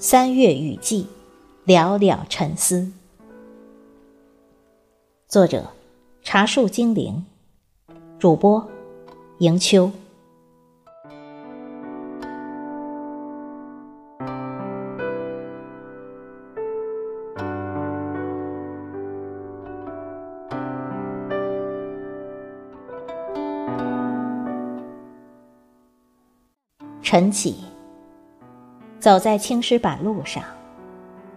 三月雨季，寥寥沉思。作者：茶树精灵，主播：迎秋。晨起，走在青石板路上，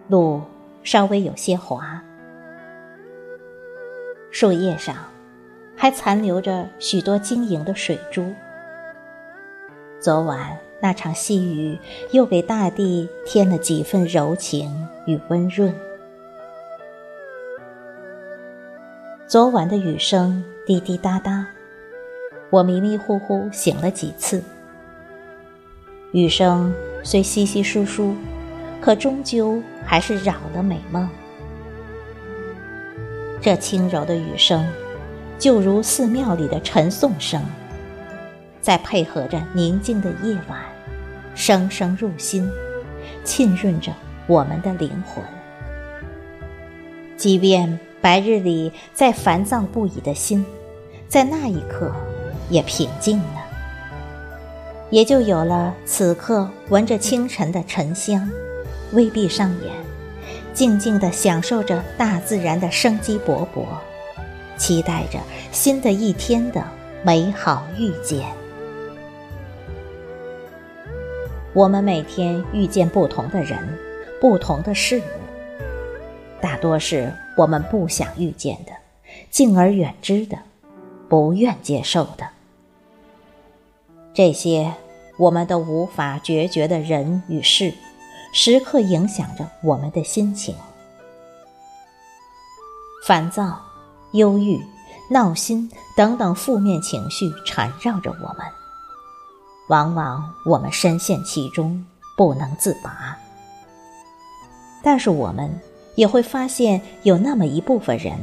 路稍微有些滑，树叶上还残留着许多晶莹的水珠。昨晚那场细雨又给大地添了几分柔情与温润。昨晚的雨声滴滴答答，我迷迷糊糊醒了几次。雨声虽稀稀疏疏，可终究还是扰了美梦。这轻柔的雨声，就如寺庙里的晨诵声，在配合着宁静的夜晚，声声入心，浸润着我们的灵魂。即便白日里再烦躁不已的心，在那一刻也平静了。也就有了此刻闻着清晨的沉香，微闭上眼，静静地享受着大自然的生机勃勃，期待着新的一天的美好遇见。我们每天遇见不同的人，不同的事物，大多是我们不想遇见的，敬而远之的，不愿接受的。这些我们都无法决绝的人与事，时刻影响着我们的心情。烦躁、忧郁、闹心等等负面情绪缠绕着我们，往往我们深陷其中不能自拔。但是我们也会发现，有那么一部分人，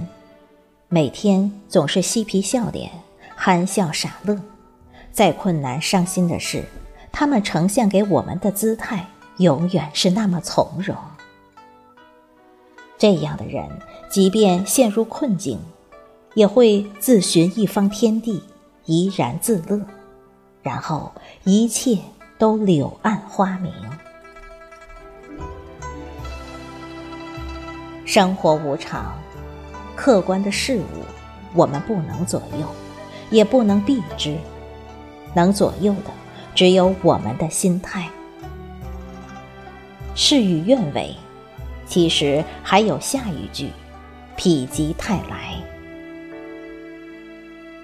每天总是嬉皮笑脸、憨笑傻乐。再困难、伤心的事，他们呈现给我们的姿态，永远是那么从容。这样的人，即便陷入困境，也会自寻一方天地，怡然自乐，然后一切都柳暗花明。生活无常，客观的事物我们不能左右，也不能避之。能左右的，只有我们的心态。事与愿违，其实还有下一句：否极泰来。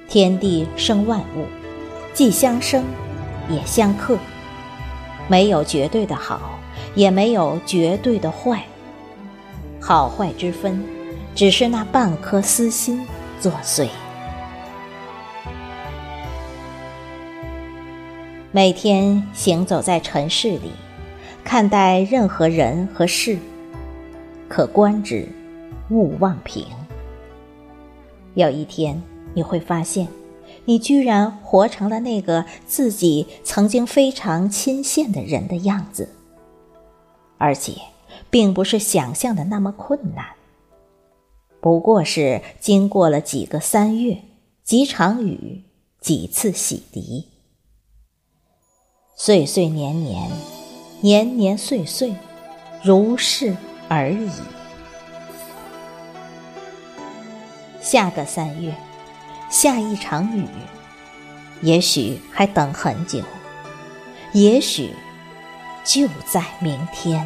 天地生万物，既相生，也相克。没有绝对的好，也没有绝对的坏。好坏之分，只是那半颗私心作祟。每天行走在尘世里，看待任何人和事，可观之，勿忘平。有一天你会发现，你居然活成了那个自己曾经非常钦羡的人的样子，而且并不是想象的那么困难，不过是经过了几个三月、几场雨、几次洗涤。岁岁年年，年年岁岁，如是而已。下个三月，下一场雨，也许还等很久，也许就在明天。